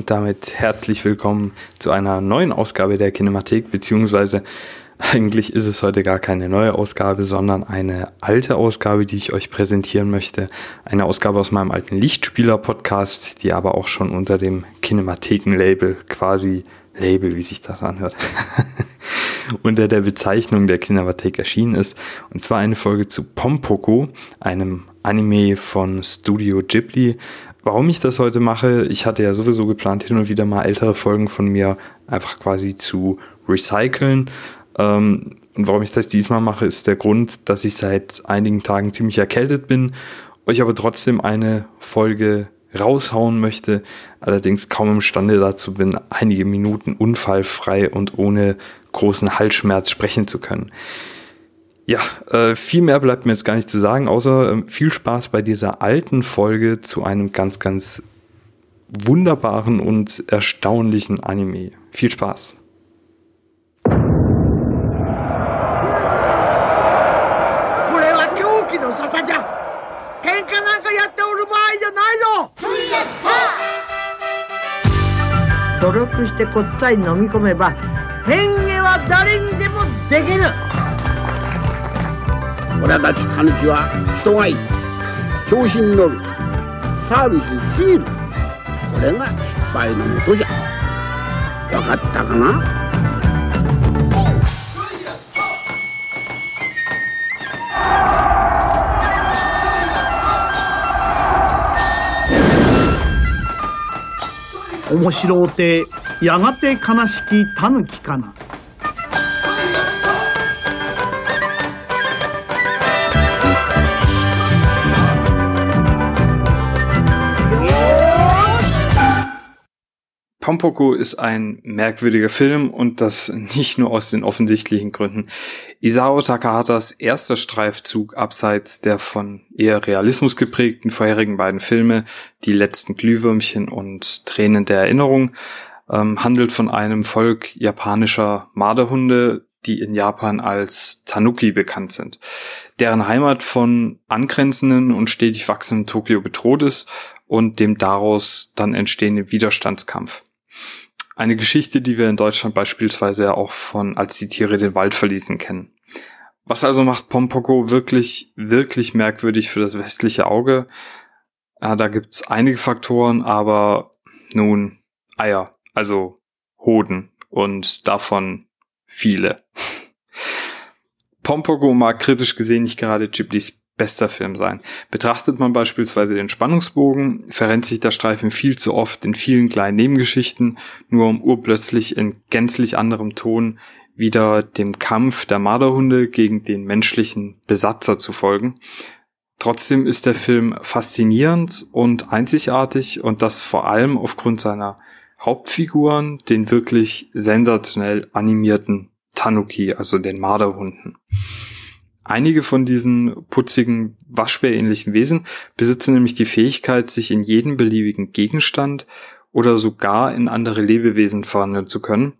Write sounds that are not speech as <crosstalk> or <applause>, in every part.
und damit herzlich willkommen zu einer neuen Ausgabe der Kinematik, beziehungsweise eigentlich ist es heute gar keine neue Ausgabe, sondern eine alte Ausgabe, die ich euch präsentieren möchte. Eine Ausgabe aus meinem alten Lichtspieler-Podcast, die aber auch schon unter dem Kinematheken-Label, quasi Label, wie sich das anhört, <laughs> unter der Bezeichnung der Kinemathek erschienen ist. Und zwar eine Folge zu Pompoko, einem Anime von Studio Ghibli. Warum ich das heute mache, ich hatte ja sowieso geplant, hin und wieder mal ältere Folgen von mir einfach quasi zu recyceln. Ähm, und warum ich das diesmal mache, ist der Grund, dass ich seit einigen Tagen ziemlich erkältet bin, euch aber trotzdem eine Folge raushauen möchte, allerdings kaum imstande dazu bin, einige Minuten unfallfrei und ohne großen Halsschmerz sprechen zu können. Ja, äh, viel mehr bleibt mir jetzt gar nicht zu sagen, außer äh, viel Spaß bei dieser alten Folge zu einem ganz, ganz wunderbaren und erstaunlichen Anime. Viel Spaß. 努力してこっさり飲み込めば変化は誰にでもできる 俺たちタヌキは人がいい調子に乗るサービスすぎるこれが失敗のもとじゃ。分かったかな？面白うてやがて悲しき狸かな「Pompoko ist ein merkwürdiger Film und das nicht nur aus den offensichtlichen Gründen. Isao Takahatas erster Streifzug abseits der von eher Realismus geprägten vorherigen beiden Filme, Die letzten Glühwürmchen und Tränen der Erinnerung, ähm, handelt von einem Volk japanischer Marderhunde, die in Japan als Tanuki bekannt sind, deren Heimat von angrenzenden und stetig wachsenden Tokio bedroht ist und dem daraus dann entstehenden Widerstandskampf. Eine Geschichte, die wir in Deutschland beispielsweise auch von Als die Tiere den Wald verließen kennen. Was also macht Pompoko wirklich, wirklich merkwürdig für das westliche Auge? Ja, da gibt's einige Faktoren, aber nun Eier, also Hoden und davon viele. <laughs> Pompoko mag kritisch gesehen nicht gerade Ghiblis bester Film sein. Betrachtet man beispielsweise den Spannungsbogen, verrennt sich der Streifen viel zu oft in vielen kleinen Nebengeschichten, nur um urplötzlich in gänzlich anderem Ton wieder dem Kampf der Marderhunde gegen den menschlichen Besatzer zu folgen. Trotzdem ist der Film faszinierend und einzigartig und das vor allem aufgrund seiner Hauptfiguren, den wirklich sensationell animierten Tanuki, also den Marderhunden. Einige von diesen putzigen, waschbärähnlichen Wesen besitzen nämlich die Fähigkeit, sich in jeden beliebigen Gegenstand oder sogar in andere Lebewesen verwandeln zu können.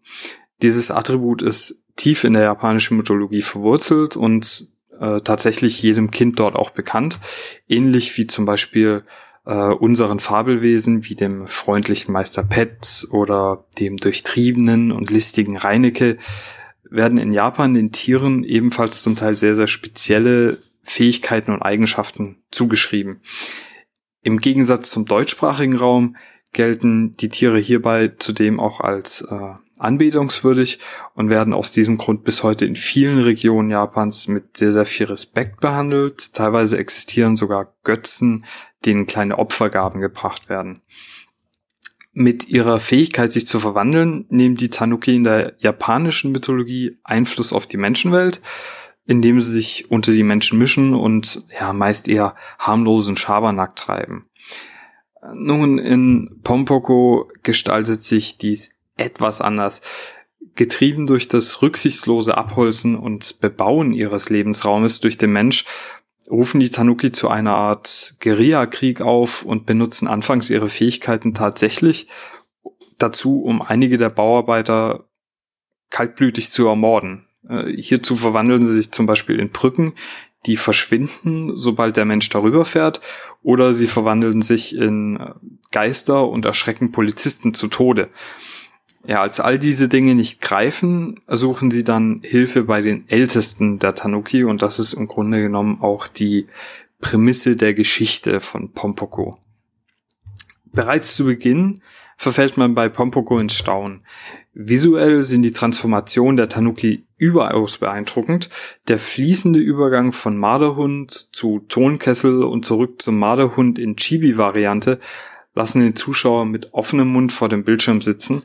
Dieses Attribut ist tief in der japanischen Mythologie verwurzelt und äh, tatsächlich jedem Kind dort auch bekannt, ähnlich wie zum Beispiel äh, unseren Fabelwesen wie dem freundlichen Meister Petz oder dem durchtriebenen und listigen Reinecke, werden in Japan den Tieren ebenfalls zum Teil sehr, sehr spezielle Fähigkeiten und Eigenschaften zugeschrieben. Im Gegensatz zum deutschsprachigen Raum gelten die Tiere hierbei zudem auch als äh, anbetungswürdig und werden aus diesem Grund bis heute in vielen Regionen Japans mit sehr, sehr viel Respekt behandelt. Teilweise existieren sogar Götzen, denen kleine Opfergaben gebracht werden. Mit ihrer Fähigkeit, sich zu verwandeln, nehmen die Tanuki in der japanischen Mythologie Einfluss auf die Menschenwelt, indem sie sich unter die Menschen mischen und ja meist eher harmlosen Schabernack treiben. Nun, in Pompoko gestaltet sich dies etwas anders. Getrieben durch das rücksichtslose Abholzen und Bebauen ihres Lebensraumes durch den Mensch rufen die Tanuki zu einer Art Guerillakrieg auf und benutzen anfangs ihre Fähigkeiten tatsächlich dazu, um einige der Bauarbeiter kaltblütig zu ermorden. Äh, hierzu verwandeln sie sich zum Beispiel in Brücken, die verschwinden, sobald der Mensch darüber fährt, oder sie verwandeln sich in äh, Geister und erschrecken Polizisten zu Tode. Ja, als all diese Dinge nicht greifen, suchen sie dann Hilfe bei den Ältesten der Tanuki und das ist im Grunde genommen auch die Prämisse der Geschichte von Pompoko. Bereits zu Beginn verfällt man bei Pompoko ins Staunen. Visuell sind die Transformationen der Tanuki überaus beeindruckend. Der fließende Übergang von Marderhund zu Tonkessel und zurück zum Marderhund in Chibi-Variante lassen den Zuschauer mit offenem Mund vor dem Bildschirm sitzen.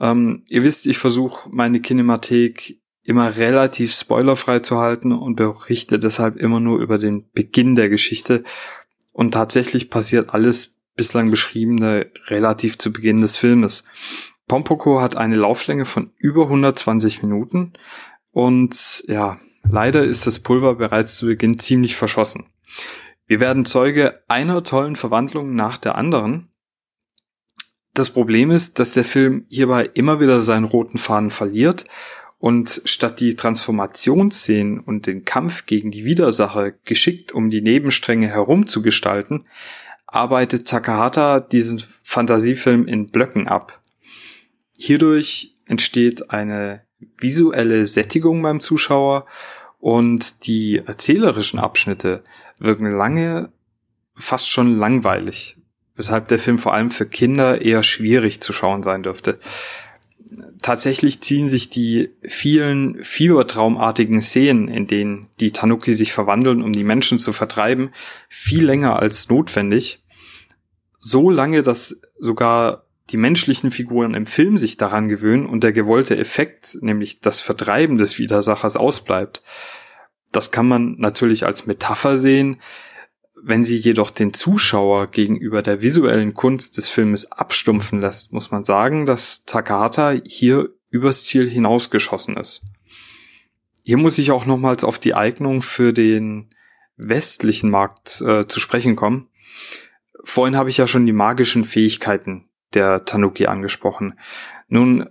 Ähm, ihr wisst, ich versuche meine Kinemathek immer relativ spoilerfrei zu halten und berichte deshalb immer nur über den Beginn der Geschichte. Und tatsächlich passiert alles bislang beschriebene relativ zu Beginn des Filmes. Pompoko hat eine Lauflänge von über 120 Minuten und ja, leider ist das Pulver bereits zu Beginn ziemlich verschossen. Wir werden Zeuge einer tollen Verwandlung nach der anderen. Das Problem ist, dass der Film hierbei immer wieder seinen roten Faden verliert und statt die Transformationsszenen und den Kampf gegen die Widersacher geschickt um die Nebenstränge herum zu gestalten, arbeitet Takahata diesen Fantasiefilm in Blöcken ab. Hierdurch entsteht eine visuelle Sättigung beim Zuschauer und die erzählerischen Abschnitte wirken lange fast schon langweilig, weshalb der Film vor allem für Kinder eher schwierig zu schauen sein dürfte tatsächlich ziehen sich die vielen fiebertraumartigen Szenen, in denen die Tanuki sich verwandeln, um die Menschen zu vertreiben, viel länger als notwendig. So lange, dass sogar die menschlichen Figuren im Film sich daran gewöhnen und der gewollte Effekt, nämlich das Vertreiben des Widersachers, ausbleibt. Das kann man natürlich als Metapher sehen, wenn sie jedoch den Zuschauer gegenüber der visuellen Kunst des Filmes abstumpfen lässt, muss man sagen, dass Takahata hier übers Ziel hinausgeschossen ist. Hier muss ich auch nochmals auf die Eignung für den westlichen Markt äh, zu sprechen kommen. Vorhin habe ich ja schon die magischen Fähigkeiten der Tanuki angesprochen. Nun,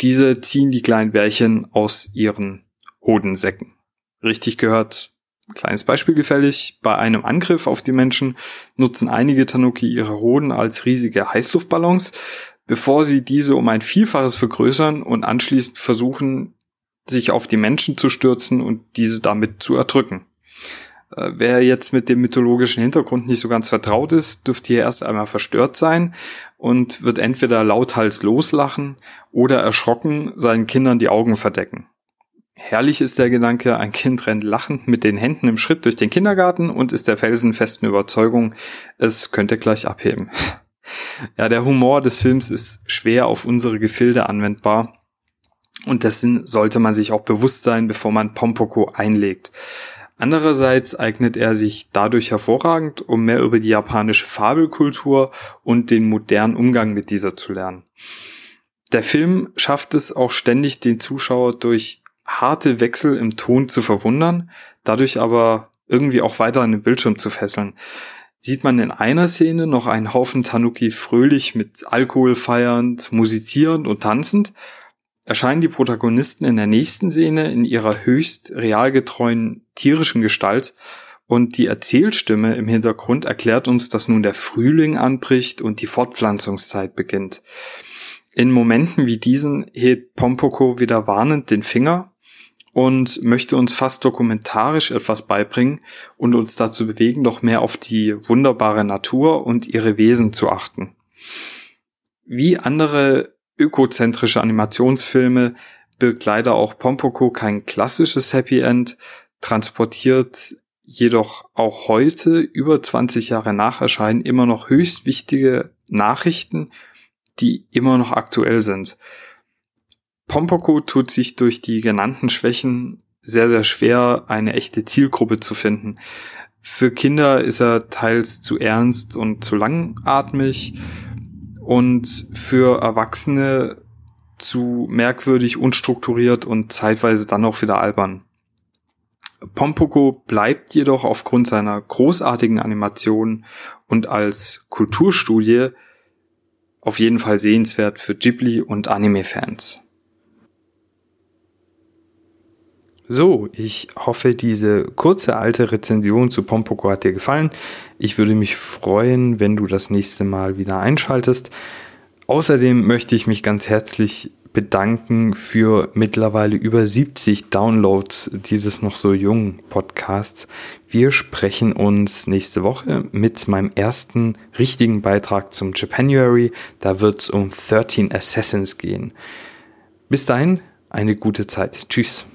diese ziehen die kleinen Bärchen aus ihren Hodensäcken. Richtig gehört, Kleines Beispiel gefällig. Bei einem Angriff auf die Menschen nutzen einige Tanuki ihre Hoden als riesige Heißluftballons, bevor sie diese um ein Vielfaches vergrößern und anschließend versuchen, sich auf die Menschen zu stürzen und diese damit zu erdrücken. Äh, wer jetzt mit dem mythologischen Hintergrund nicht so ganz vertraut ist, dürfte hier erst einmal verstört sein und wird entweder lauthals loslachen oder erschrocken seinen Kindern die Augen verdecken. Herrlich ist der Gedanke, ein Kind rennt lachend mit den Händen im Schritt durch den Kindergarten und ist der felsenfesten Überzeugung, es könnte gleich abheben. <laughs> Ja, der Humor des Films ist schwer auf unsere Gefilde anwendbar und dessen sollte man sich auch bewusst sein, bevor man Pompoko einlegt. Andererseits eignet er sich dadurch hervorragend, um mehr über die japanische Fabelkultur und den modernen Umgang mit dieser zu lernen. Der Film schafft es auch ständig, den Zuschauer durch harte Wechsel im Ton zu verwundern, dadurch aber irgendwie auch weiter an den Bildschirm zu fesseln. Sieht man in einer Szene noch einen Haufen Tanuki fröhlich mit Alkohol feiernd, musizierend und tanzend, erscheinen die Protagonisten in der nächsten Szene in ihrer höchst realgetreuen tierischen Gestalt und die Erzählstimme im Hintergrund erklärt uns, dass nun der Frühling anbricht und die Fortpflanzungszeit beginnt. In Momenten wie diesen hebt Pompoko wieder warnend den Finger und möchte uns fast dokumentarisch etwas beibringen und uns dazu bewegen, doch mehr auf die wunderbare Natur und ihre Wesen zu achten. Wie andere ökozentrische Animationsfilme birgt leider auch Pompoko kein klassisches Happy End, transportiert jedoch auch heute, über 20 Jahre nach Erscheinen, immer noch höchst wichtige Nachrichten, die immer noch aktuell sind. Pompoko tut sich durch die genannten Schwächen sehr, sehr schwer, eine echte Zielgruppe zu finden. Für Kinder ist er teils zu ernst und zu langatmig und für Erwachsene zu merkwürdig, unstrukturiert und zeitweise dann auch wieder albern. Pompoko bleibt jedoch aufgrund seiner großartigen Animation und als Kulturstudie auf jeden Fall sehenswert für Ghibli und Anime-Fans. So, ich hoffe, diese kurze alte Rezension zu Pompoko hat dir gefallen. Ich würde mich freuen, wenn du das nächste Mal wieder einschaltest. Außerdem möchte ich mich ganz herzlich bedanken für mittlerweile über 70 Downloads dieses noch so jungen Podcasts. Wir sprechen uns nächste Woche mit meinem ersten richtigen Beitrag zum Japanuary. Da wird es um 13 Assassins gehen. Bis dahin, eine gute Zeit. Tschüss.